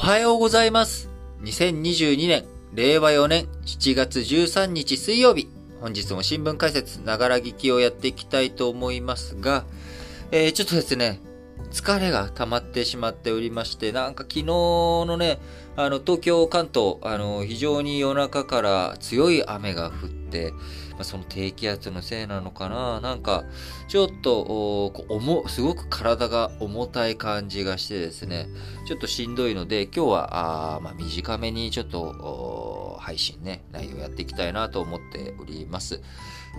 おはようございます。2022年、令和4年7月13日水曜日。本日も新聞解説、ながら聞きをやっていきたいと思いますが、えー、ちょっとですね、疲れが溜まってしまっておりまして、なんか昨日のね、あの、東京、関東、あの、非常に夜中から強い雨が降って、まあ、その低気圧のせいなのかななんか、ちょっと、こう重、すごく体が重たい感じがしてですね、ちょっとしんどいので、今日は、あまあ、短めにちょっと、配信ね、内容やっていきたいなと思っております。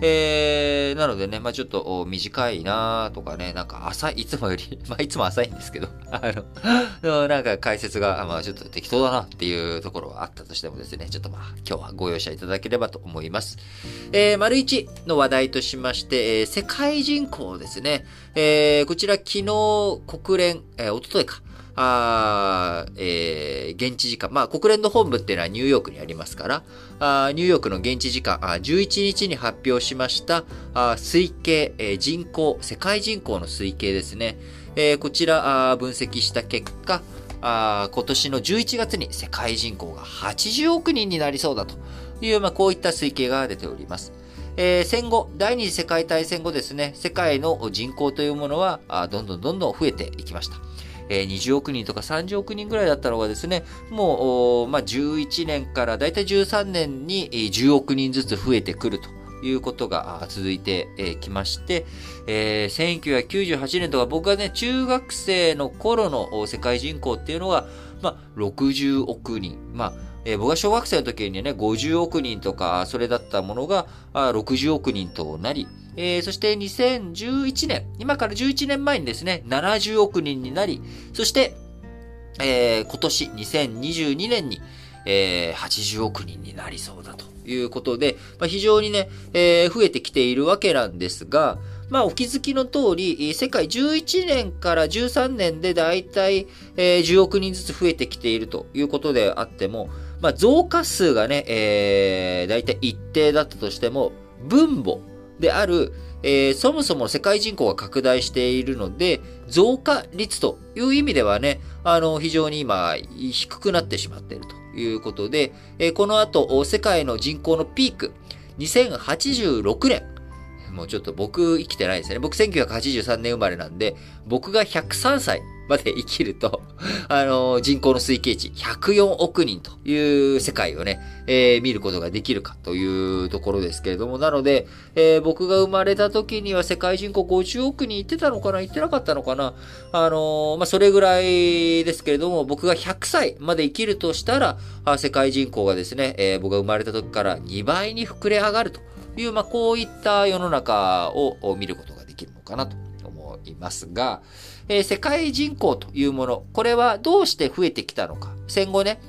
えー、なのでね、まあちょっと短いなとかね、なんか浅い、いつもより、まあいつも浅いんですけど、あの、なんか解説が、まあちょっと適当だなっていうところはあったとしてもですね、ちょっとまあ今日はご容赦いただければと思います。えー、丸一の話題としまして、えー世界人口ですね。えーこちら昨日国連、えー、おとといか。あえー現地時間。まあ、国連の本部っていうのはニューヨークにありますから、あニューヨークの現地時間、あ11日に発表しました、あ推計、えー人口、世界人口の推計ですね。えーこちら、あ分析した結果、あ今年の11月に世界人口が80億人になりそうだという、まあ、こういった推計が出ております。えー戦後、第二次世界大戦後ですね、世界の人口というものは、どんどんどんどん増えていきました。えー20億人とか30億人ぐらいだったのがですね、もう、まあ、11年からだいたい13年に10億人ずつ増えてくるということが続いてきまして、えー1998年とか僕がね、中学生の頃の世界人口っていうのが、まあ、60億人。まあ、えー僕が小学生の時にね、50億人とか、それだったものが、あ60億人となり、えーそして2011年、今から11年前にですね、70億人になり、そして、えー今年2022年に、えー80億人になりそうだということで、まあ、非常にね、えー増えてきているわけなんですが、まあ、お気づきの通り、世界11年から13年でだいたいえ10億人ずつ増えてきているということであっても、まあ、増加数がね、えー、だいたい一定だったとしても、分母である、えーそもそも世界人口が拡大しているので、増加率という意味ではね、あの、非常に今、低くなってしまっているということで、えーこの後、世界の人口のピーク、2086年、もうちょっと僕生きてないですね。僕1983年生まれなんで、僕が103歳まで生きると、あの、人口の推計値104億人という世界をね、えー見ることができるかというところですけれども、なので、えー僕が生まれた時には世界人口50億人いってたのかないってなかったのかなあのーまあ、それぐらいですけれども、僕が100歳まで生きるとしたら、あ世界人口がですね、え僕が生まれた時から2倍に膨れ上がるという、まあ、こういった世の中を見ることができるのかなと思いますが、えー世界人口というもの、これはどうして増えてきたのか。戦後ね、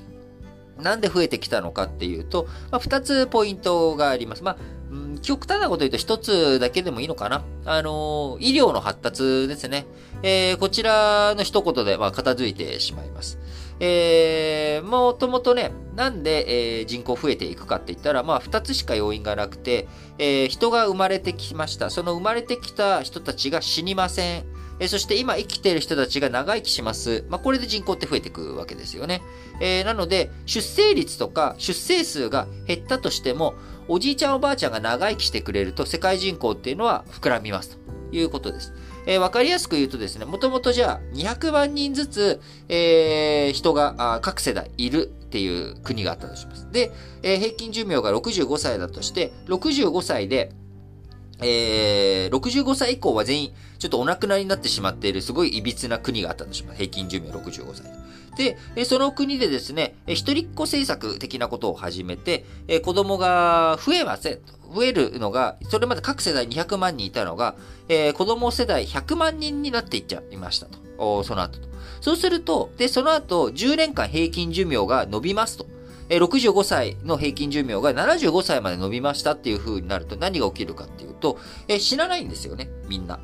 なんで増えてきたのかっていうと、まあ、二つポイントがあります。まあ、うん極端なこと言うと一つだけでもいいのかな。あの医療の発達ですね。えーこちらの一言で、まあ、片付いてしまいます。えー、もともとね、なんで、えー人口増えていくかって言ったら、まあ、二つしか要因がなくて、えー人が生まれてきました。その生まれてきた人たちが死にません。えーそして今生きている人たちが長生きします。まあ、これで人口って増えていくわけですよね。えーなので、出生率とか出生数が減ったとしても、おじいちゃんおばあちゃんが長生きしてくれると世界人口っていうのは膨らみますということです。えーわかりやすく言うとですね、もともとじゃあ200万人ずつ、えー人が各世代いるっていう国があったとします。で、えー平均寿命が65歳だとして、65歳で、えー、65歳以降は全員、ちょっとお亡くなりになってしまっている、すごい歪な国があったとします。平均寿命65歳。で、その国でですね、一人っ子政策的なことを始めて、子供が増えません。増えるのが、それまで各世代200万人いたのが、えー子供世代100万人になっていっちゃいましたと。その後と。そうすると、で、その後、10年間平均寿命が伸びますと。65歳の平均寿命が75歳まで伸びましたっていう風になると何が起きるかっていうと、えー死なないんですよね、みんな。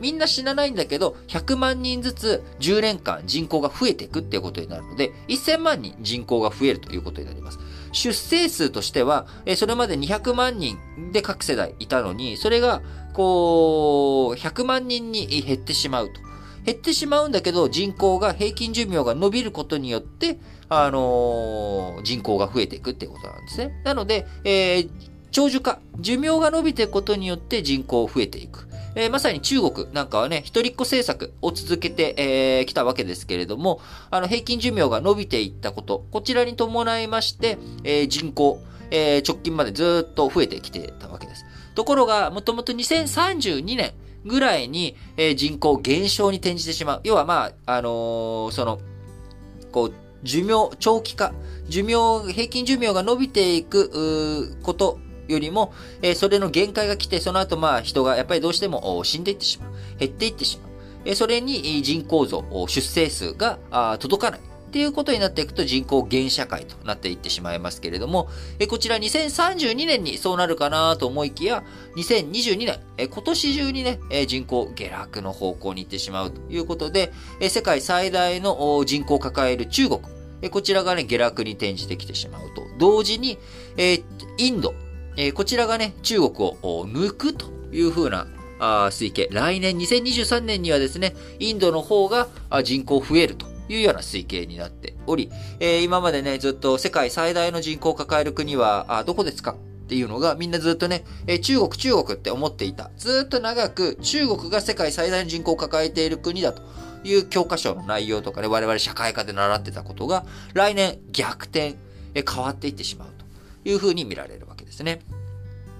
みんな死なないんだけど、100万人ずつ10年間人口が増えていくっていうことになるので、1000万人人口が増えるということになります。出生数としては、えそれまで200万人で各世代いたのに、それが、こう、100万人に減ってしまうと減ってしまうんだけど、人口が、平均寿命が伸びることによって、あのー、人口が増えていくっていうことなんですね。なので、えー、長寿化、寿命が伸びていくことによって人口増えていく。えー、まさに中国なんかはね、一人っ子政策を続けてき、えー、たわけですけれども、あの、平均寿命が伸びていったこと、こちらに伴いまして、えー、人口、えー、直近までずっと増えてきてたわけです。ところが、もともと2032年ぐらいに、えー、人口減少に転じてしまう。要はまあ、あのー、その、こう、寿命、長期化、寿命、平均寿命が伸びていく、こと、よりも、え、それの限界が来て、その後まあ人がやっぱりどうしても死んでいってしまう。減っていってしまう。え、それに人口増、出生数が届かない。っていうことになっていくと人口減社会となっていってしまいますけれども、えこちら2032年にそうなるかなと思いきや、2022年、え今年中にね、え人口下落の方向に行ってしまうということで、え世界最大の人口を抱える中国、えこちらがね、下落に転じてきてしまうと。同時に、えインド、えこちらがね、中国を抜くという風なあ推計。来年2023年にはですね、インドの方が人口増えるというような推計になっており、えー、今までね、ずっと世界最大の人口を抱える国は、あどこですかっていうのがみんなずっとね、えー、中国中国って思っていた。ずっと長く中国が世界最大の人口を抱えている国だという教科書の内容とかね、我々社会科で習ってたことが、来年逆転、えー、変わっていってしまうというふうに見られるわけですですね。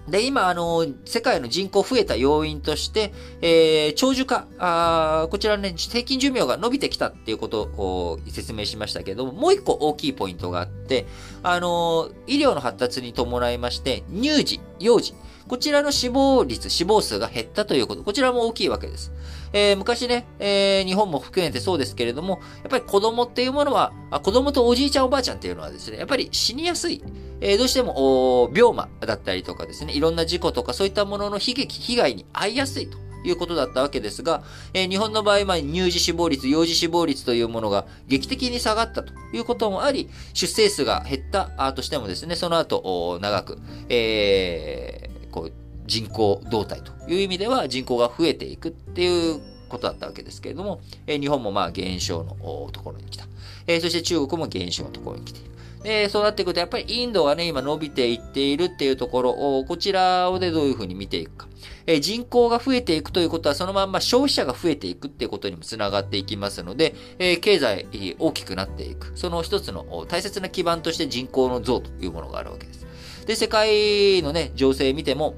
で、今、あの、世界の人口増えた要因として、えー、長寿化、あこちらね、平均寿命が伸びてきたっていうことを説明しましたけども、もう一個大きいポイントがあって、あの、医療の発達に伴いまして、乳児、幼児、こちらの死亡率、死亡数が減ったということ、こちらも大きいわけです。えー、昔ね、えー、日本も含めてそうですけれども、やっぱり子供っていうものは、あ子供とおじいちゃんおばあちゃんっていうのはですね、やっぱり死にやすい。えー、どうしても、病魔だったりとかですね、いろんな事故とかそういったものの悲劇、被害に遭いやすいということだったわけですが、えー、日本の場合、まあ、乳児死亡率、幼児死亡率というものが劇的に下がったということもあり、出生数が減ったとしてもですね、その後、長く、えー、こう、人口動態という意味では人口が増えていくっていうことだったわけですけれども、え、日本もまあ減少のところに来た。え、そして中国も減少のところに来ている。で、そうなっていくと、やっぱりインドがね、今伸びていっているっていうところを、こちらをでどういうふうに見ていくか。え、人口が増えていくということは、そのまんま消費者が増えていくっていうことにもつながっていきますので、え、経済大きくなっていく。その一つの大切な基盤として人口の増というものがあるわけです。で、世界のね、情勢見ても、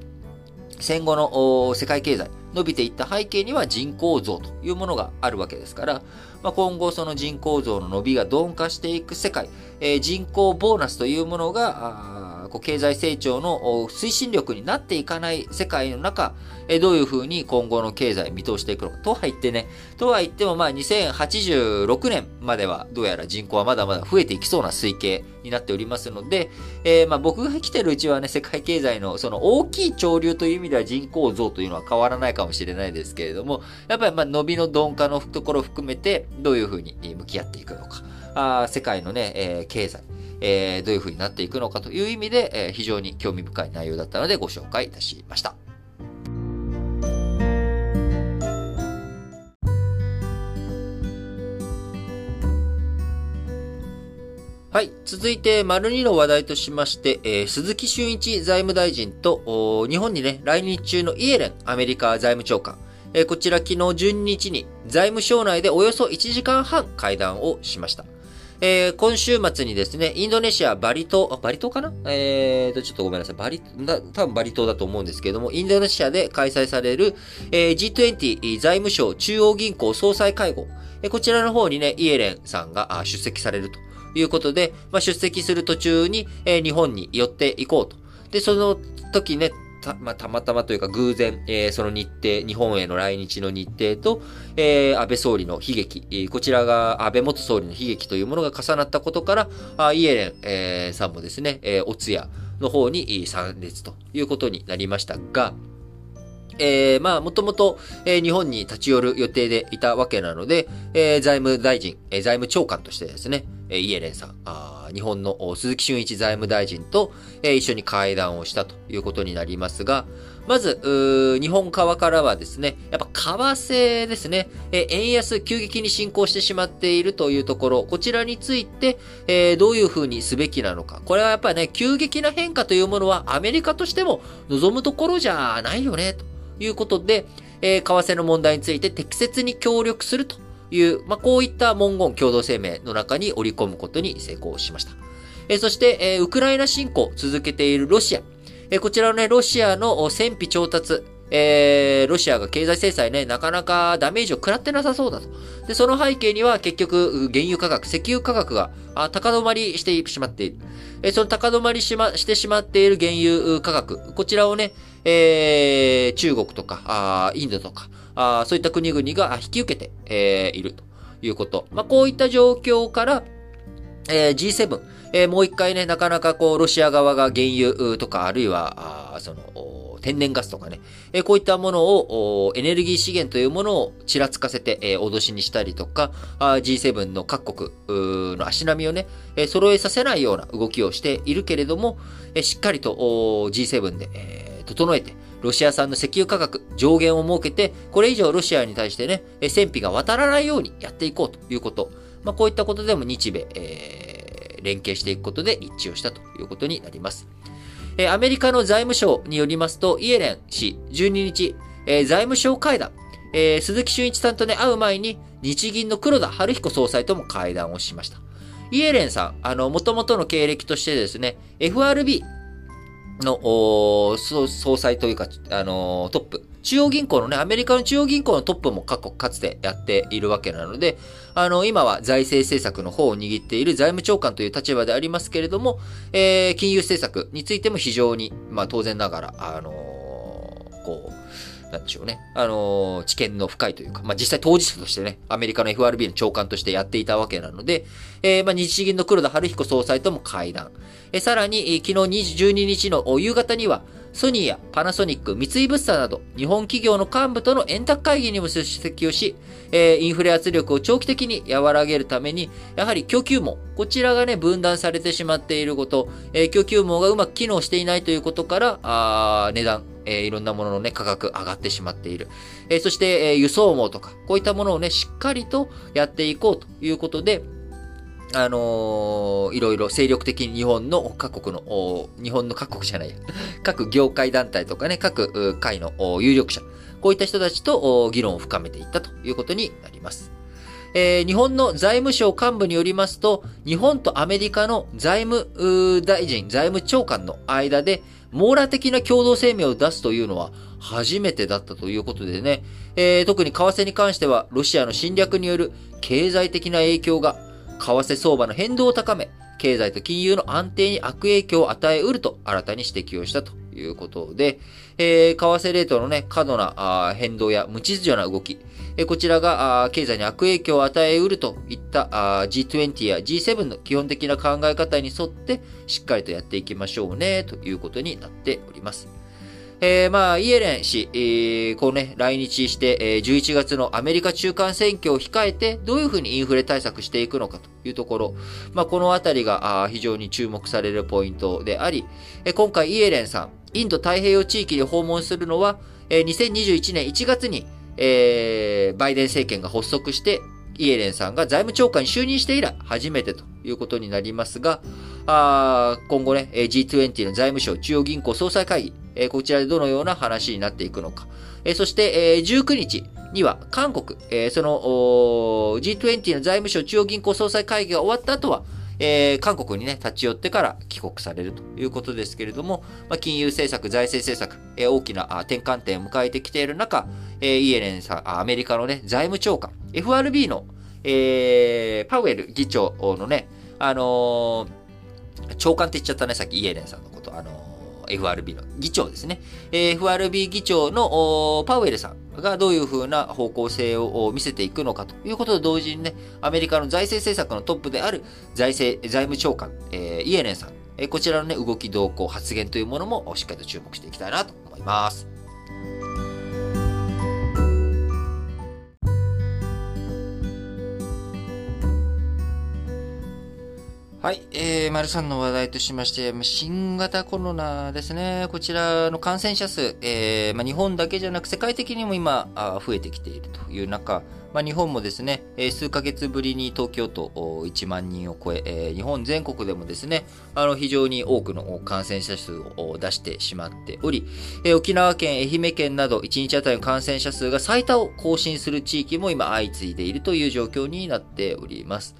戦後の世界経済、伸びていった背景には人口増というものがあるわけですから、まあ、今後その人口増の伸びが鈍化していく世界、えー、人口ボーナスというものが、こう経済成長の推進力になっていかない世界の中、えどういうふうに今後の経済見通していくのか。とは言ってね、とは言ってもまあ2086年まではどうやら人口はまだまだ増えていきそうな推計になっておりますので、えー、まあ僕が生きてるうちはね、世界経済のその大きい潮流という意味では人口増というのは変わらないかもしれないですけれども、やっぱりまあ伸びの鈍化のところを含めてどういうふうに向き合っていくのか。あ世界のね、えー、経済、えー、どういう風になっていくのかという意味で、えー、非常に興味深い内容だったのでご紹介いたしました。はい。続いて、丸2の話題としまして、えー、鈴木俊一財務大臣と、日本にね、来日中のイエレン、アメリカ財務長官、えー、こちら昨日12日に財務省内でおよそ1時間半会談をしました。えー、今週末にですね、インドネシア、バリ島、バリ島かな？えーと、ちょっとごめんなさい。バリ、な多分バリ島だと思うんですけども、インドネシアで開催される、えー、G20 財務省中央銀行総裁会合。えー、こちらの方にね、イエレンさんが出席されるということで、まあ、出席する途中に、えー、日本に寄っていこうと。で、その時ね、た、まあ、たまたまというか偶然、えー、その日程、日本への来日の日程と、えー、安倍総理の悲劇、こちらが安倍元総理の悲劇というものが重なったことから、あイエレン、えー、さんもですね、えー、お通夜の方に参列ということになりましたが、えー、まあ、もともと、えー、日本に立ち寄る予定でいたわけなので、えー、財務大臣、えー、財務長官としてですね、えー、イエレンさん、あ日本の鈴木俊一財務大臣と、えー、一緒に会談をしたということになりますが、まず、日本側からはですね、やっぱ為替ですね、え円安急激に進行してしまっているというところ、こちらについて、えー、どういうふうにすべきなのか。これはやっぱりね、急激な変化というものはアメリカとしても望むところじゃないよね、ということで、えー、為替の問題について適切に協力するという、まあ、こういった文言共同声明の中に織り込むことに成功しました。えー、そして、えー、ウクライナ侵攻を続けているロシア。えこちらのね、ロシアの戦費調達、えー、ロシアが経済制裁ね、なかなかダメージを食らってなさそうだと。で、その背景には結局、原油価格、石油価格が高止まりしてしまっている。えその高止まりしま、してしまっている原油価格、こちらをね、えー、中国とか、あインドとか、あそういった国々が引き受けて、えー、いるということ。まあ、こういった状況から、えー、G7、えー、もう一回ね、なかなかこう、ロシア側が原油とか、あるいは、あその、天然ガスとかね、えー、こういったものを、エネルギー資源というものをちらつかせて、えー、脅しにしたりとか、G7 の各国の足並みをね、えー、揃えさせないような動きをしているけれども、えー、しっかりと G7 で、えー、整えて、ロシア産の石油価格上限を設けて、これ以上ロシアに対してね、戦費が渡らないようにやっていこうということ。まあ、こういったことでも日米、えー連携していくことで一致をしたということになります。えアメリカの財務省によりますと、イエレン氏12日、え財務省会談、え鈴木俊一さんとね、会う前に、日銀の黒田晴彦総裁とも会談をしました。イエレンさん、あの、元々の経歴としてですね、FRB の、総裁というか、あのトップ、中央銀行のね、アメリカの中央銀行のトップも過去かつてやっているわけなので、あの、今は財政政策の方を握っている財務長官という立場でありますけれども、えー、金融政策についても非常に、まあ当然ながら、あのー、こう、なんでしょうね。あのー、知見の深いというか、まあ、実際当事者としてね、アメリカの FRB の長官としてやっていたわけなので、えー、まあ、日銀の黒田晴彦総裁とも会談。えー、さらに、昨日12日の夕方には、ソニーやパナソニック、三井物産など、日本企業の幹部との円卓会議にも出席をし、えー、インフレ圧力を長期的に和らげるために、やはり供給網、こちらがね、分断されてしまっていること、えー、供給網がうまく機能していないということから、あ値段、えー、いろんなもののね、価格上がってしまっている。えー、そして、えー、輸送網とか、こういったものをね、しっかりとやっていこうということで、あのー、いろいろ精力的に日本の各国の、日本の各国じゃないや、各業界団体とかね、各会の有力者、こういった人たちと議論を深めていったということになります。えー、日本の財務省幹部によりますと、日本とアメリカの財務大臣、財務長官の間で、網羅的な共同声明を出すというのは初めてだったということでね、えー、特に為替に関しては、ロシアの侵略による経済的な影響が為替相場の変動を高め、経済と金融の安定に悪影響を与えうると新たに指摘をしたということで、えー、為替レートのね、過度な変動や無秩序な動き、えー、こちらが経済に悪影響を与えうるといった G20 や G7 の基本的な考え方に沿ってしっかりとやっていきましょうね、ということになっております。えー、まあ、イエレン氏、えー、こうね、来日して、えー、11月のアメリカ中間選挙を控えて、どういうふうにインフレ対策していくのかというところ、まあ、このあたりが非常に注目されるポイントであり、えー、今回イエレンさん、インド太平洋地域に訪問するのは、えー、2021年1月に、えー、バイデン政権が発足して、イエレンさんが財務長官に就任して以来初めてということになりますが、あ今後ね、G20 の財務省中央銀行総裁会議、えこちらでどのような話になっていくのか。えそして、え19日には韓国、えその G20 の財務省中央銀行総裁会議が終わった後は、えー、韓国にね、立ち寄ってから帰国されるということですけれども、まあ、金融政策、財政政策、えー、大きな転換点を迎えてきている中、えー、イエレンさん、アメリカのね、財務長官、FRB の、えー、パウエル議長のね、あのー、長官って言っちゃったね、さっきイエレンさんのこと、あのー FRB の議長ですね。FRB 議長のパウエルさんがどういうふうな方向性を見せていくのかということと同時にね、アメリカの財政政策のトップである財政、財務長官、え、イエレンさん、え、こちらのね、動き動向、発言というものもしっかりと注目していきたいなと思います。はい、えー、丸さんの話題としまして、新型コロナですね。こちらの感染者数、えー、まあ、日本だけじゃなく世界的にも今、あ増えてきているという中、まあ、日本もですね、えー、数ヶ月ぶりに東京都1万人を超ええー、日本全国でもですね、あの非常に多くの感染者数を出してしまっており、えー、沖縄県、愛媛県など1日あたりの感染者数が最多を更新する地域も今相次いでいるという状況になっております。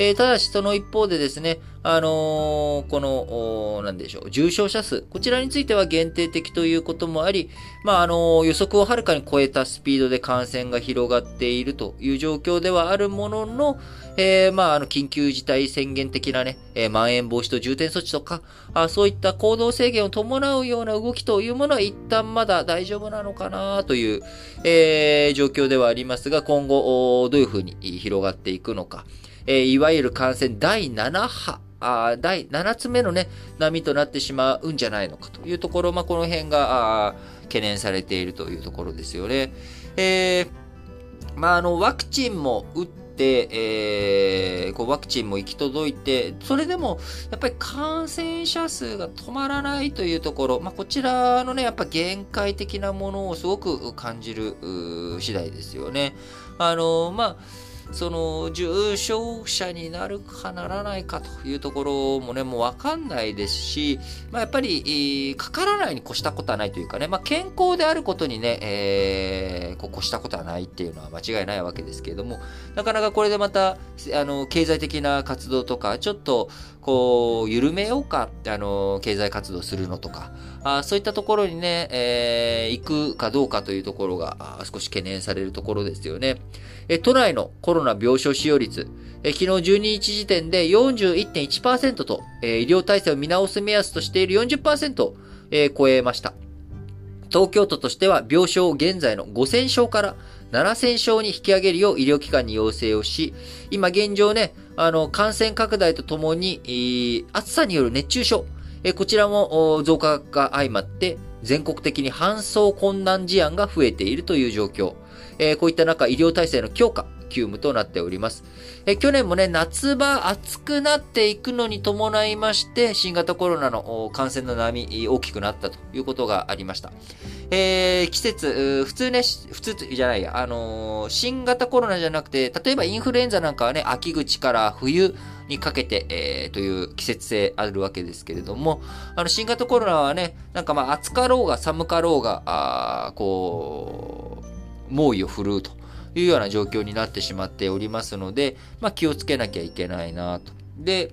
えー、ただし、その一方でですね、あのー、この、なんでしょう、重症者数、こちらについては限定的ということもあり、まあ、あのー、予測をはるかに超えたスピードで感染が広がっているという状況ではあるものの、えー、まあ、あの、緊急事態宣言的なね、えー、まん延防止と重点措置とか、あそういった行動制限を伴うような動きというものは一旦まだ大丈夫なのかなという、えー、状況ではありますが、今後、どういうふうに広がっていくのか。えー、いわゆる感染第7波、あ第7つ目のね、波となってしまうんじゃないのかというところ、まあ、この辺が、懸念されているというところですよね。えー、まあ、あの、ワクチンも打って、えー、こうワクチンも行き届いて、それでも、やっぱり感染者数が止まらないというところ、まあ、こちらのね、やっぱ限界的なものをすごく感じる次第ですよね。あの、まあ、その重症者になるかならないかというところもね、もうわかんないですし、まあ、やっぱり、かからないに越したことはないというかね、まあ、健康であることにね、えー、こう越したことはないっていうのは間違いないわけですけれども、なかなかこれでまた、あの、経済的な活動とか、ちょっと、こう、緩めようか、あの、経済活動するのとか、あそういったところにね、えー、行くかどうかというところが少し懸念されるところですよね。え都内のコロナ病床使用率、え昨日12日時点で41.1%と、え医療体制を見直す目安としている40%を、え超えました。東京都としては病床を現在の5000床から7000床に引き上げるよう医療機関に要請をし、今現状ね、あの、感染拡大とともに、暑さによる熱中症、え、こちらも増加が相まって、全国的に搬送困難事案が増えているという状況。えー、こういった中、医療体制の強化、急務となっております。え去年もね、夏場暑くなっていくのに伴いまして、新型コロナの感染の波、大きくなったということがありました。えー、季節、普通ね、普通じゃないや、あのー、新型コロナじゃなくて、例えばインフルエンザなんかはね、秋口から冬にかけて、えー、という季節性あるわけですけれども、あの、新型コロナはね、なんかまあ暑かろうが寒かろうが、あこう、猛威を振るうというような状況になってしまっておりますので、まあ気をつけなきゃいけないなと。で、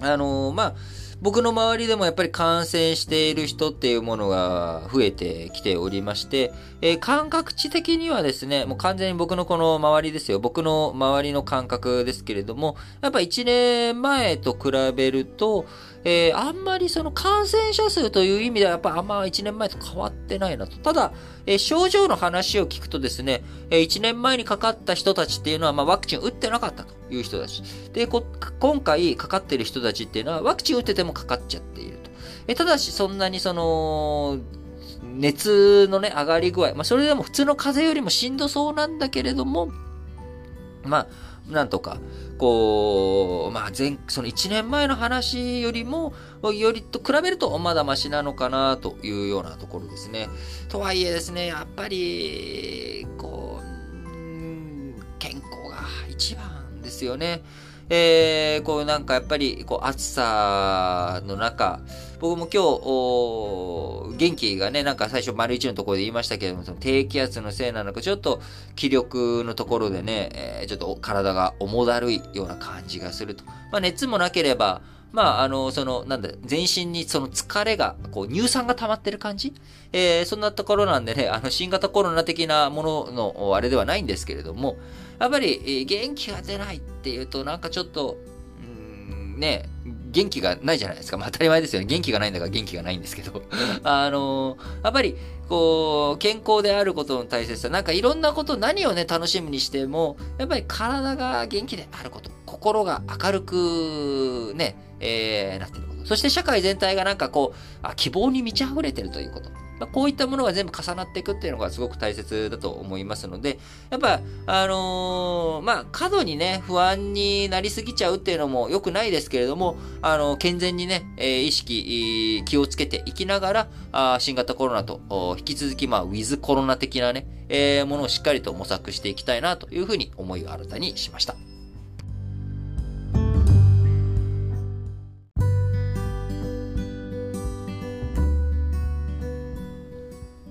あのー、まあ、僕の周りでもやっぱり感染している人っていうものが増えてきておりまして、えー、感覚値的にはですね、もう完全に僕のこの周りですよ。僕の周りの感覚ですけれども、やっぱ1年前と比べると、えー、あんまりその感染者数という意味ではやっぱあんま1年前と変わってないなと。ただ、えー、症状の話を聞くとですね、えー、1年前にかかった人たちっていうのは、まあ、ワクチン打ってなかったという人たち。で、今回かかってる人たちっていうのは、ワクチン打っててもかかっちゃっていると。えただし、そんなにその、熱のね、上がり具合、まあ、それでも普通の風邪よりもしんどそうなんだけれども、まあ、なんとか、こう、まあ前、その1年前の話よりも、よりと比べるとまだましなのかなというようなところですね。とはいえですね、やっぱり、こう、健康が一番ですよね。えー、こうなんかやっぱり、こう暑さの中、僕も今日、元気がね、なんか最初丸一のところで言いましたけれども、その低気圧のせいなのか、ちょっと気力のところでね、えー、ちょっと体が重だるいような感じがすると。まあ熱もなければ、まあ、あの、その、なんだ、全身にその疲れが、こう、乳酸が溜まってる感じ？えー、そんなところなんでね、あの、新型コロナ的なものの、あれではないんですけれども、やっぱり、元気が出ないっていうと、なんかちょっと、うん、ね、元気がないじゃないですか。まあ当たり前ですよね。元気がないんだから元気がないんですけど。あの、やっぱり、こう、健康であることの大切さ、なんかいろんなこと、何をね、楽しみにしても、やっぱり体が元気であること、心が明るく、ね、えー、なってること。そして社会全体がなんかこう、あ希望に満ち溢れてるということ。まあ、こういったものが全部重なっていくっていうのがすごく大切だと思いますので、やっぱ、あのー、まあ、過度にね、不安になりすぎちゃうっていうのも良くないですけれども、あの、健全にね、え、意識、気をつけていきながら、あ新型コロナと、引き続き、まあ、ウィズコロナ的なね、えー、ものをしっかりと模索していきたいなというふうに思いを新たにしました。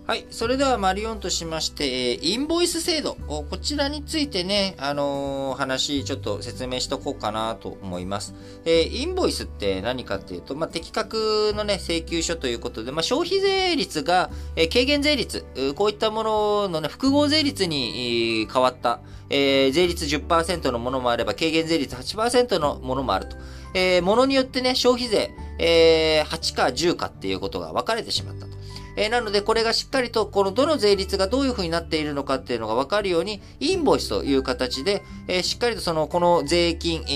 はい。それではマリオンとしまして、インボイス制度。こちらについてね、あのー、話、ちょっと説明しとこうかなと思います。えー、インボイスって何かっていうと、まあ、的確のね、請求書ということで、まあ、消費税率が、えー、軽減税率、こういったもののね、複合税率に変わった、えー、税率10%のものもあれば、軽減税率8%のものもあると。えー、ものによってね、消費税、えー、8か10かっていうことが分かれてしまったと。えー、なので、これがしっかりと、このどの税率がどういうふうになっているのかっていうのがわかるように、インボイスという形で、えー、しっかりとその、この税金、え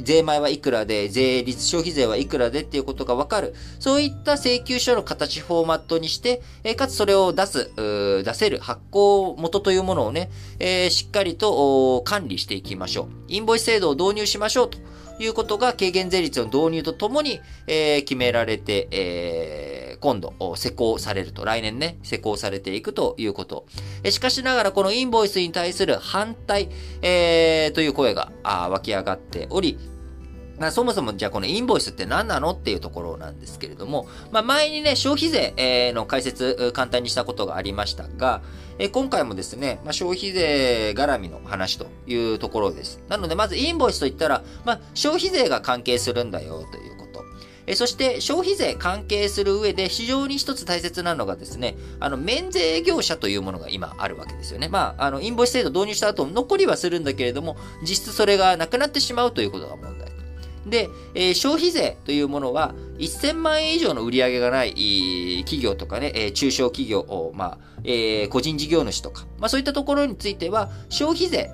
ー、税前はいくらで、税率、消費税はいくらでっていうことがわかる。そういった請求書の形、フォーマットにして、え、かつそれを出す、出せる発行元というものをね、え、しっかりと管理していきましょう。インボイス制度を導入しましょうと。いうことが軽減税率の導入とともに、え、決められて、えー、今度、施行されると。来年ね、施行されていくということ。えしかしながら、このインボイスに対する反対、えー、という声があ湧き上がっており、ま、そもそもじゃあこのインボイスって何なのっていうところなんですけれども、まあ、前にね、消費税の解説簡単にしたことがありましたが、え今回もですね、まあ、消費税絡みの話というところです。なので、まずインボイスといったら、まあ、消費税が関係するんだよということ。えそして消費税関係する上で非常に一つ大切なのがですね、あの、免税業者というものが今あるわけですよね。まあ、あの、インボイス制度導入した後、残りはするんだけれども、実質それがなくなってしまうということが問題。で、えー、消費税というものは、1000万円以上の売り上げがない企業とかね、えー、中小企業を、まあ、えー、個人事業主とか、まあそういったところについては、消費税、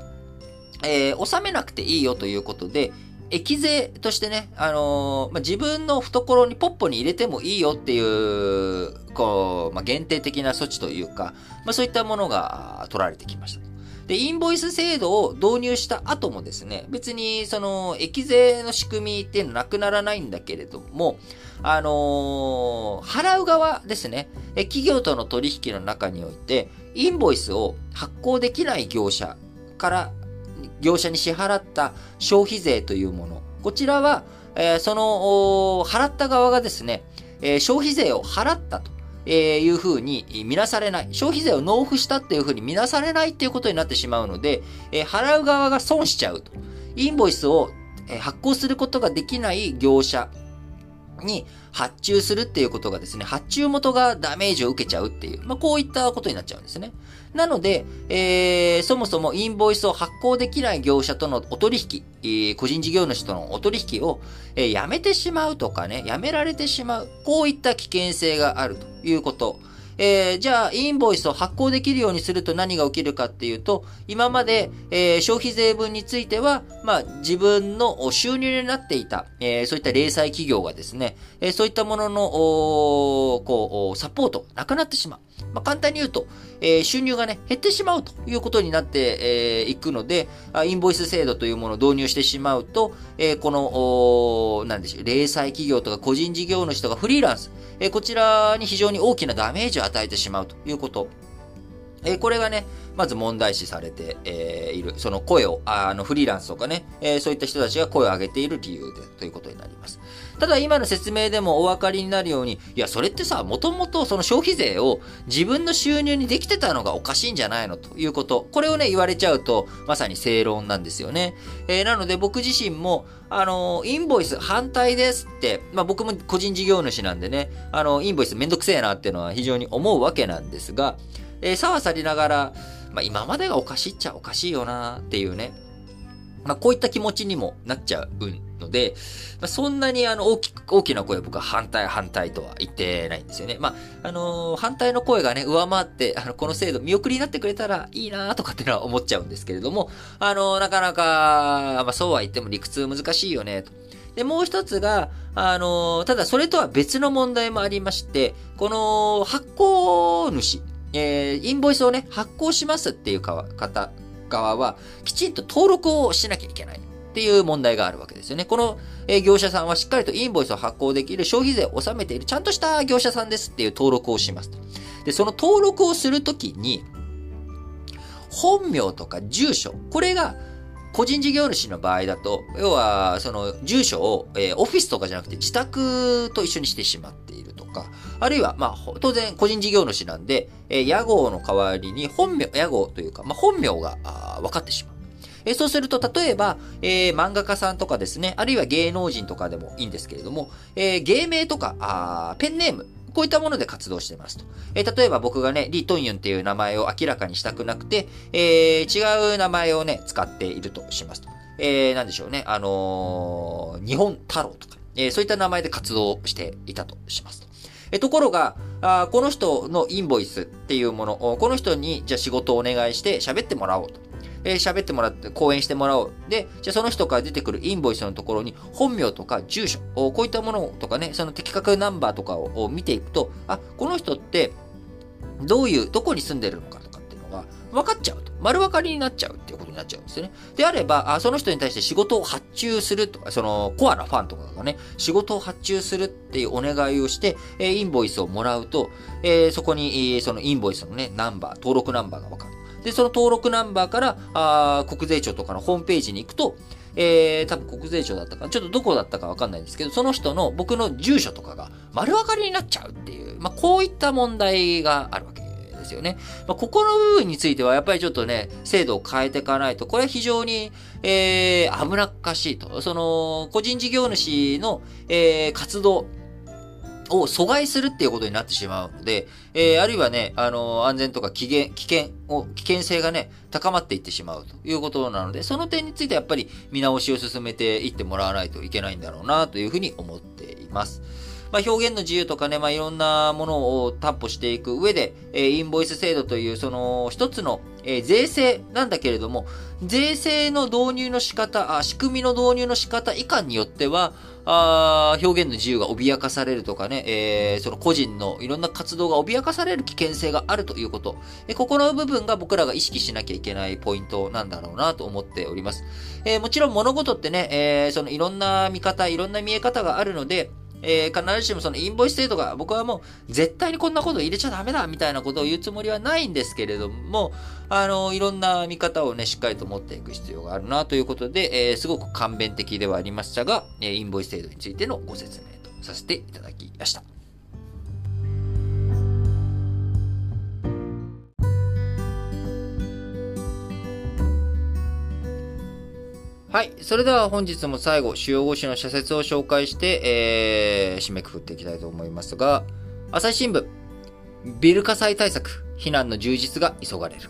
えー、納めなくていいよということで、益税としてね、あのー、まあ、自分の懐にポッポに入れてもいいよっていう、こう、まあ、限定的な措置というか、まあ、そういったものが取られてきました。で、インボイス制度を導入した後もですね、別にその、益税の仕組みっていうのはなくならないんだけれども、あのー、払う側ですね、企業との取引の中において、インボイスを発行できない業者から、業者に支払った消費税というもの、こちらは、えー、その、払った側がですね、えー、消費税を払ったと。えいうふうに見なされない。消費税を納付したっていうふうに見なされないっていうことになってしまうので、え払う側が損しちゃうと。インボイスを発行することができない業者に発注するっていうことがですね、発注元がダメージを受けちゃうっていう、まあ、こういったことになっちゃうんですね。なので、えー、そもそもインボイスを発行できない業者とのお取引、えー、個人事業主とのお取引を、えー、やめてしまうとかね、やめられてしまう、こういった危険性があるということ。えー、じゃあ、インボイスを発行できるようにすると何が起きるかっていうと、今まで、えー、消費税分については、まあ、自分の収入になっていた、えー、そういった零細企業がですね、えそういったものの、こう、サポート、なくなってしまう。まあ、簡単に言うと、え収入がね、減ってしまうということになってえい、くので、インボイス制度というものを導入してしまうと、えこの、なんでしょう、零細企業とか個人事業主とかフリーランス、えこちらに非常に大きなダメージを与えてしまうということ。えこれがね、まず問題視されて、えいる。その声を、あの、フリーランスとかね、えそういった人たちが声を上げている理由で、ということになります。ただ今の説明でもお分かりになるように、いや、それってさ、もともとその消費税を自分の収入にできてたのがおかしいんじゃないのということ。これをね、言われちゃうと、まさに正論なんですよね。えー、なので僕自身も、あの、インボイス反対ですって、まあ僕も個人事業主なんでね、あの、インボイスめんどくせえなっていうのは非常に思うわけなんですが、えー、さはさりながら、まあ、今までがおかしいっちゃおかしいよなっていうね。まあ、こういった気持ちにもなっちゃうので、まあ、そんなにあの大きく、大きな声僕は反対反対とは言ってないんですよね。まあ、あのー、反対の声がね、上回って、あの、この制度見送りになってくれたらいいなとかっていうのは思っちゃうんですけれども、あのー、なかなか、まあ、そうは言っても理屈難しいよね、と。で、もう一つが、あの、ただそれとは別の問題もありまして、この発行主、えー、インボイスをね、発行しますっていう方側は、きちんと登録をしなきゃいけないっていう問題があるわけですよね。この、え、業者さんはしっかりとインボイスを発行できる消費税を納めているちゃんとした業者さんですっていう登録をします。で、その登録をするときに、本名とか住所、これが個人事業主の場合だと、要は、その、住所を、え、オフィスとかじゃなくて自宅と一緒にしてしまっているとか、あるいは、まあ、当然、個人事業主なんで、え、屋号の代わりに本名、屋号というか、まあ、本名が、分かってしまう。え、そうすると、例えば、えー、漫画家さんとかですね、あるいは芸能人とかでもいいんですけれども、えー、芸名とか、あペンネーム、こういったもので活動してますと。えー、例えば僕がね、リ・トンユンっていう名前を明らかにしたくなくて、えー、違う名前をね、使っているとしますと。えー、なんでしょうね、あのー、日本太郎とか、えー、そういった名前で活動していたとしますと。えところがあ、この人のインボイスっていうもの、この人にじゃあ仕事をお願いして喋ってもらおうと。えー、喋ってもらって、講演してもらおう。で、じゃあその人から出てくるインボイスのところに、本名とか住所、こういったものとかね、その的確ナンバーとかを見ていくと、あ、この人って、どういう、どこに住んでるのかとかっていうのが分かっちゃうと。丸分かりになっちゃうっていうことになっちゃうんですよね。であれば、あその人に対して仕事を発注するとか、そのコアなファンとかがね、仕事を発注するっていうお願いをして、えインボイスをもらうと、えー、そこに、えそのインボイスのね、ナンバー、登録ナンバーが分かる。で、その登録ナンバーから、あ国税庁とかのホームページに行くと、えー、多分国税庁だったかちょっとどこだったかわかんないんですけど、その人の僕の住所とかが丸分かりになっちゃうっていう、まあ、こういった問題があるわけですよね。まあ、ここの部分についてはやっぱりちょっとね、制度を変えていかないと、これは非常に、えー、危なっかしいと。その、個人事業主の、えー、活動、を阻害するっていうことになってしまうので、えー、あるいはね、あの、安全とか危険、危険を、危険性がね、高まっていってしまうということなので、その点についてやっぱり見直しを進めていってもらわないといけないんだろうなというふうに思っています。まあ、表現の自由とかね、まあ、いろんなものを担保していく上で、えー、インボイス制度という、その、一つの、えー、税制なんだけれども、税制の導入の仕方、あ仕組みの導入の仕方以下によっては、あ表現の自由が脅かされるとかね、えー、その個人のいろんな活動が脅かされる危険性があるということ。えここの部分が僕らが意識しなきゃいけないポイントなんだろうなと思っております。えー、もちろん物事ってね、えー、そのいろんな見方、いろんな見え方があるので、えー、必ずしもそのインボイス制度が僕はもう絶対にこんなこと入れちゃダメだみたいなことを言うつもりはないんですけれども、あの、いろんな見方をね、しっかりと持っていく必要があるなということで、えー、すごく簡便的ではありましたが、えインボイス制度についてのご説明とさせていただきました。はい。それでは本日も最後、主要語詞の社説を紹介して、えー、締めくくっていきたいと思いますが、朝日新聞、ビル火災対策、避難の充実が急がれる。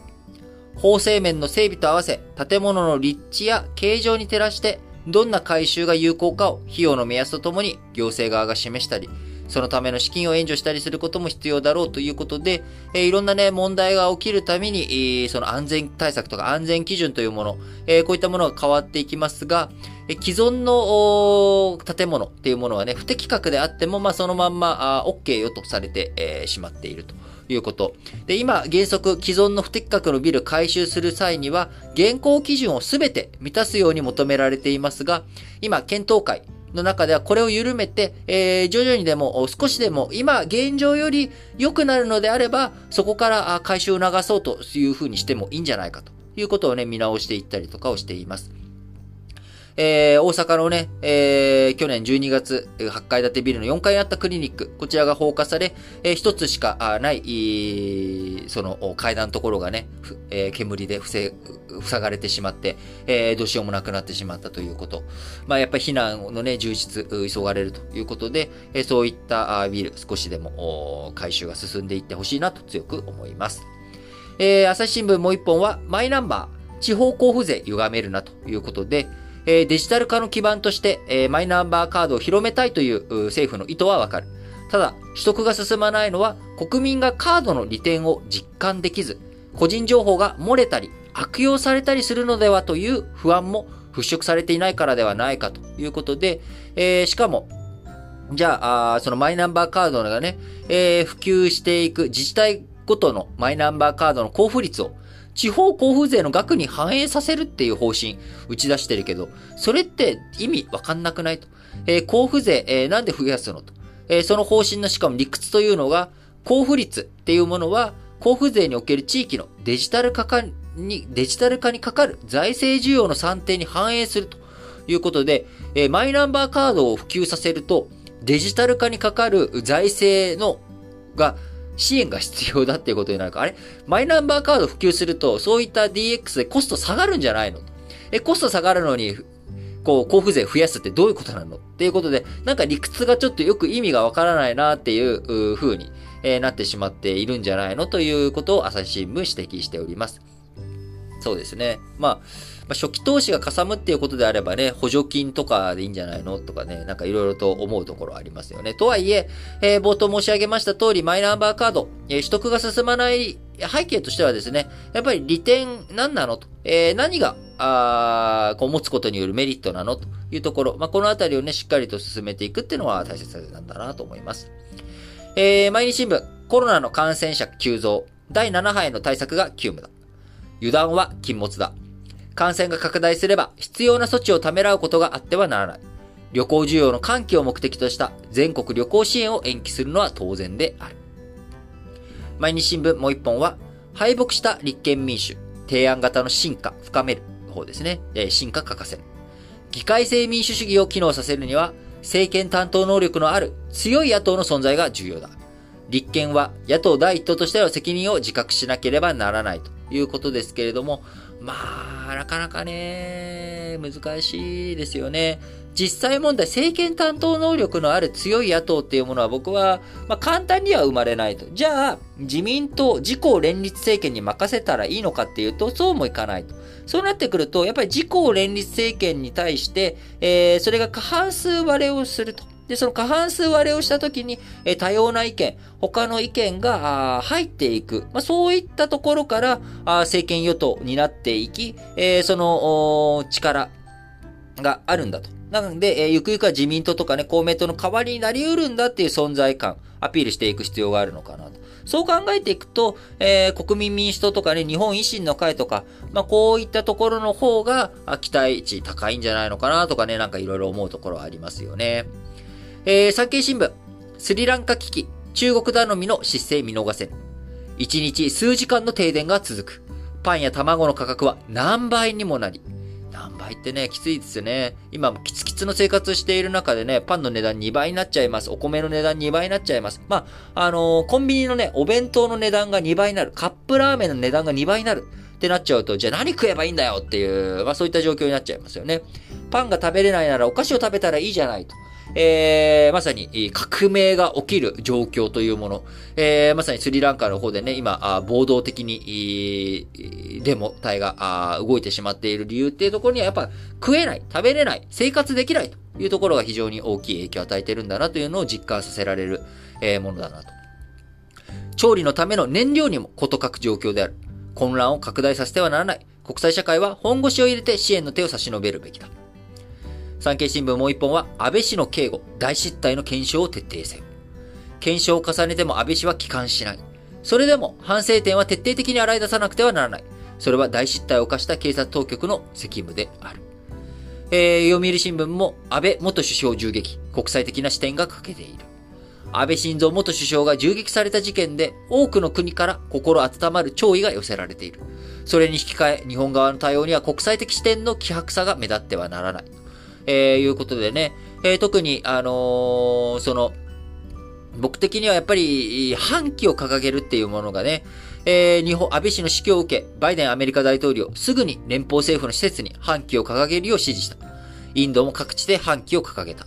法制面の整備と合わせ、建物の立地や形状に照らして、どんな改修が有効かを費用の目安とともに行政側が示したり、そのための資金を援助したりすることも必要だろうということで、え、いろんなね、問題が起きるために、え、その安全対策とか安全基準というもの、え、こういったものが変わっていきますが、え既存の建物っていうものはね、不適格であっても、まあ、そのまんま、あ OK よとされて、えー、しまっていると。いうこと。で、今、原則、既存の不適格のビル改修する際には、現行基準をすべて満たすように求められていますが、今、検討会、の中ではこれを緩めて、えー、徐々にでも少しでも今現状より良くなるのであれば、そこから回収を促そうというふうにしてもいいんじゃないかということをね、見直していったりとかをしています。えー、大阪のね、えー、去年12月、8階建てビルの4階にあったクリニック、こちらが放火され、えー、一つしかない、その階段のところがね、えー、煙で塞がれてしまって、えー、どうしようもなくなってしまったということ。まあ、やっぱり避難のね、充実、急がれるということで、えー、そういったビル、少しでも回収が進んでいってほしいなと強く思います。えー、朝日新聞もう一本は、マイナンバー、地方交付税歪めるなということで、えデジタル化の基盤として、えマイナンバーカードを広めたいという政府の意図はわかる。ただ、取得が進まないのは、国民がカードの利点を実感できず、個人情報が漏れたり、悪用されたりするのではという不安も払拭されていないからではないかということで、えー、しかも、じゃあ、そのマイナンバーカードがね、えー、普及していく自治体ごとのマイナンバーカードの交付率を地方交付税の額に反映させるっていう方針打ち出してるけど、それって意味わかんなくないと。えー、交付税、えー、なんで増やすのと。えー、その方針のしかも理屈というのが、交付率っていうものは、交付税における地域のデジタル化に、デジタル化にかかる財政需要の算定に反映するということで、えー、マイナンバーカードを普及させると、デジタル化にかかる財政の、が、支援が必要だっていうことになるか。あれ？マイナンバーカード普及すると、そういった DX でコスト下がるんじゃないの？え、コスト下がるのに、こう、交付税増やすってどういうことなの？っていうことで、なんか理屈がちょっとよく意味がわからないなっていう風に、え、なってしまっているんじゃないの？ということを朝日新聞指摘しております。そうですね。まあ、まあ、初期投資がかさむっていうことであればね、補助金とかでいいんじゃないのとかね、なんかいろいろと思うところありますよね。とはいえ、えー、冒頭申し上げました通り、マイナンバーカード、えー、取得が進まない背景としてはですね、やっぱり利点何なのと、えー、何が、あこう持つことによるメリットなのというところ、まあ、このあたりをね、しっかりと進めていくっていうのは大切なんだなと思います。えー、毎日新聞、コロナの感染者急増、第7波への対策が急務だ。油断は禁物だ。感染が拡大すれば必要な措置をためらうことがあってはならない。旅行需要の喚起を目的とした全国旅行支援を延期するのは当然である。毎日新聞もう一本は、敗北した立憲民主、提案型の進化、深める方ですね。え進化欠かせる。議会制民主主義を機能させるには、政権担当能力のある強い野党の存在が重要だ。立憲は野党第一党としての責任を自覚しなければならないということですけれども、まあ、なかなかね、難しいですよね。実際問題、政権担当能力のある強い野党っていうものは僕は、まあ、簡単には生まれないと。じゃあ、自民党、自公連立政権に任せたらいいのかっていうと、そうもいかないと。そうなってくると、やっぱり自公連立政権に対して、えー、それが過半数割れをすると。で、その過半数割れをしたときに、え多様な意見、他の意見が入っていく。まあ、そういったところからあ政権与党になっていき、えー、その力があるんだと。なので、えー、ゆくゆくは自民党とかね、公明党の代わりになり得るんだっていう存在感、アピールしていく必要があるのかなと。そう考えていくと、えー、国民民主党とかね、日本維新の会とか、まあ、こういったところの方が、期待値高いんじゃないのかなとかね、なんかいろいろ思うところはありますよね。えー、産経新聞、スリランカ危機、中国頼みの失勢見逃せぬ。1日数時間の停電が続く。パンや卵の価格は何倍にもなり。何倍ってね、きついですよね。今、キツキツの生活している中でね、パンの値段2倍になっちゃいます。お米の値段2倍になっちゃいます。まあ、あのー、コンビニのね、お弁当の値段が2倍になる。カップラーメンの値段が2倍になる。ってなっちゃうと、じゃあ何食えばいいんだよっていう、まあそういった状況になっちゃいますよね。パンが食べれないならお菓子を食べたらいいじゃないと。えー、まさに革命が起きる状況というもの、えー、まさにスリランカの方でね、今、暴動的に、デモ隊が動いてしまっている理由っていうところにはやっぱ食えない、食べれない、生活できないというところが非常に大きい影響を与えてるんだなというのを実感させられる、え、ものだなと。調理のための燃料にも事欠く状況である。混乱を拡大させてはならない。国際社会は本腰を入れて支援の手を差し伸べるべきだ。産経新聞もう一本は、安倍氏の警護、大失態の検証を徹底せよ。検証を重ねても安倍氏は帰還しない。それでも反省点は徹底的に洗い出さなくてはならない。それは大失態を犯した警察当局の責務である。えー、読売新聞も安倍元首相銃撃、国際的な視点が欠けている。安倍晋三元首相が銃撃された事件で多くの国から心温まる弔意が寄せられている。それに引き換え、日本側の対応には国際的視点の希薄さが目立ってはならない。えー、いうことでね、えー、特に、あのー、その、僕的にはやっぱり、反旗を掲げるっていうものがね、えー、日本、安倍氏の死去を受け、バイデンアメリカ大統領、すぐに連邦政府の施設に反旗を掲げるよう指示した。インドも各地で反旗を掲げた。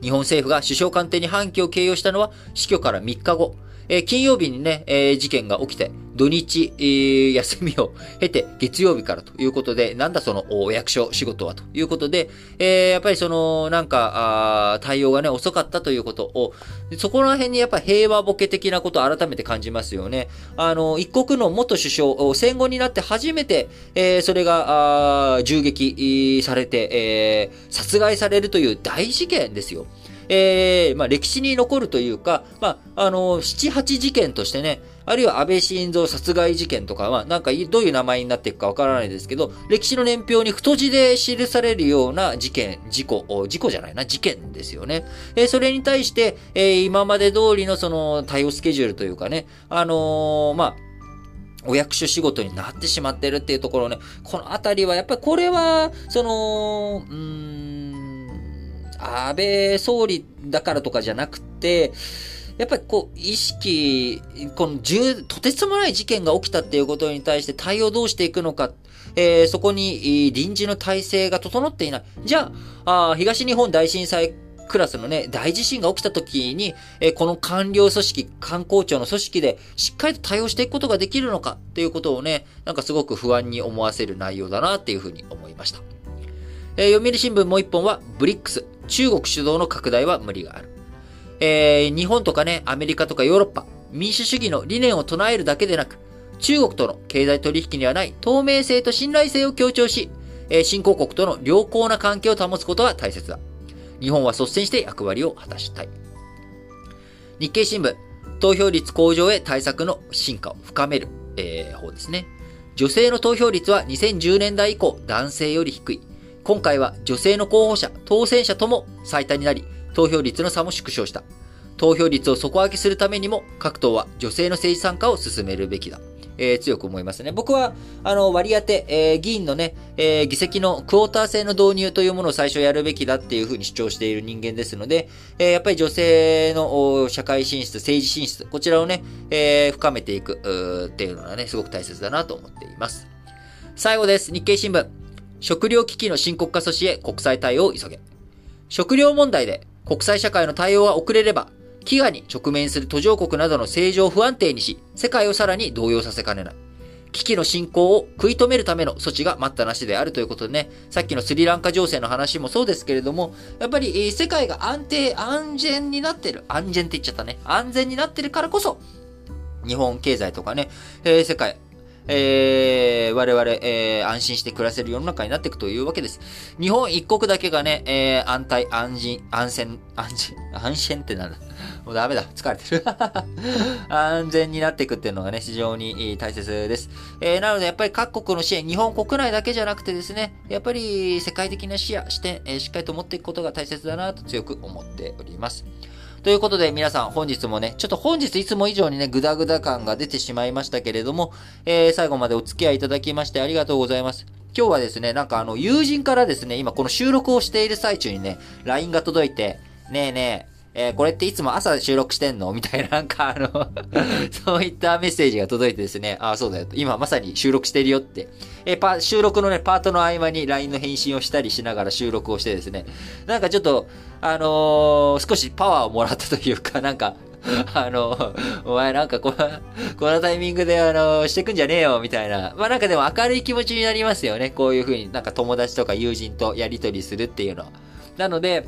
日本政府が首相官邸に反旗を掲揚したのは死去から3日後、えー、金曜日にね、えー、事件が起きて、土日、えー、休みを経て月曜日からということで、なんだそのお役所仕事はということで、えー、やっぱりその、なんか、あ対応がね、遅かったということを、そこら辺にやっぱ平和ボケ的なことを改めて感じますよね。あの、一国の元首相、戦後になって初めて、えー、それが、あ銃撃されて、えー、殺害されるという大事件ですよ。えー、まあ、歴史に残るというか、まあ、あの、七八事件としてね、あるいは安倍晋三殺害事件とかは、なんかどういう名前になっていくかわからないですけど、歴史の年表に太字で記されるような事件、事故、事故じゃないな、事件ですよね。えー、それに対して、えー、今まで通りのその対応スケジュールというかね、あのー、まあ、お役所仕事になってしまってるっていうところね、このあたりはやっぱりこれは、その、うん、安倍総理だからとかじゃなくて、やっぱりこう、意識、この重、とてつもない事件が起きたっていうことに対して対応どうしていくのか、えー、そこに臨時の体制が整っていない。じゃあ、あ東日本大震災クラスのね、大地震が起きた時に、えー、この官僚組織、観光庁の組織でしっかりと対応していくことができるのかっていうことをね、なんかすごく不安に思わせる内容だなっていうふうに思いました。えー、読売新聞もう一本は、ブリックス、中国主導の拡大は無理がある。えー、日本とかね、アメリカとかヨーロッパ、民主主義の理念を唱えるだけでなく、中国との経済取引にはない透明性と信頼性を強調し、えー、新興国との良好な関係を保つことは大切だ。日本は率先して役割を果たしたい。日経新聞、投票率向上へ対策の進化を深める、えー、方ですね。女性の投票率は2010年代以降男性より低い。今回は女性の候補者、当選者とも最多になり、投票率の差も縮小した。投票率を底上げするためにも、各党は女性の政治参加を進めるべきだ。えー、強く思いますね。僕は、あの、割り当て、えー、議員のね、えー、議席のクォーター制の導入というものを最初やるべきだっていうふうに主張している人間ですので、えー、やっぱり女性の社会進出、政治進出、こちらをね、えー、深めていくっていうのはね、すごく大切だなと思っています。最後です。日経新聞。食料危機の深刻化阻止へ国際対応を急げ。食料問題で国際社会の対応が遅れれば、飢餓に直面する途上国などの政情を不安定にし、世界をさらに動揺させかねない。危機の進行を食い止めるための措置が待ったなしであるということでね、さっきのスリランカ情勢の話もそうですけれども、やっぱり世界が安定、安全になってる。安全って言っちゃったね。安全になってるからこそ、日本経済とかね、えー、世界、えー、我々、えー、安心して暮らせる世の中になっていくというわけです。日本一国だけがね、えー、安泰、安心、安全、安心、安心ってなんだ。もうダメだ。疲れてる。安全になっていくっていうのがね、非常に大切です。えー、なので、やっぱり各国の支援、日本国内だけじゃなくてですね、やっぱり世界的な視野、視点、えー、しっかりと持っていくことが大切だなと強く思っております。ということで皆さん本日もね、ちょっと本日いつも以上にね、グダグダ感が出てしまいましたけれども、えー、最後までお付き合いいただきましてありがとうございます。今日はですね、なんかあの、友人からですね、今この収録をしている最中にね、LINE が届いて、ねえねえ、えー、これっていつも朝収録してんの？みたいな、なんかあの そういったメッセージが届いてですね、あ、そうだよ。今まさに収録してるよって。えー、パ、収録のね、パートの合間に LINE の返信をしたりしながら収録をしてですね、なんかちょっと、あのー、少しパワーをもらったというか、なんか、あの、お前なんかこの、このタイミングであの、してくんじゃねえよ、みたいな。まあなんかでも明るい気持ちになりますよね。こういう風になんか友達とか友人とやりとりするっていうの。なので、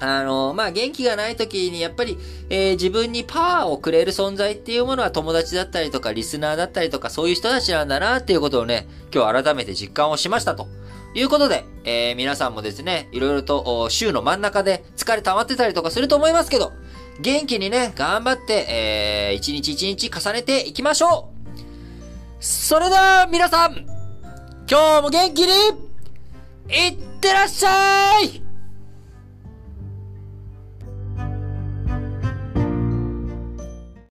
あの、まあ、元気がない時にやっぱり、えー、自分にパワーをくれる存在っていうものは友達だったりとか、リスナーだったりとか、そういう人たちなんだなっていうことをね、今日改めて実感をしましたと。いうことで、えー、皆さんもですね、いろいろと週の真ん中で疲れ溜まってたりとかすると思いますけど、元気にね、頑張って、えー、一日一日重ねていきましょうそれでは皆さん、今日も元気に、いってらっしゃい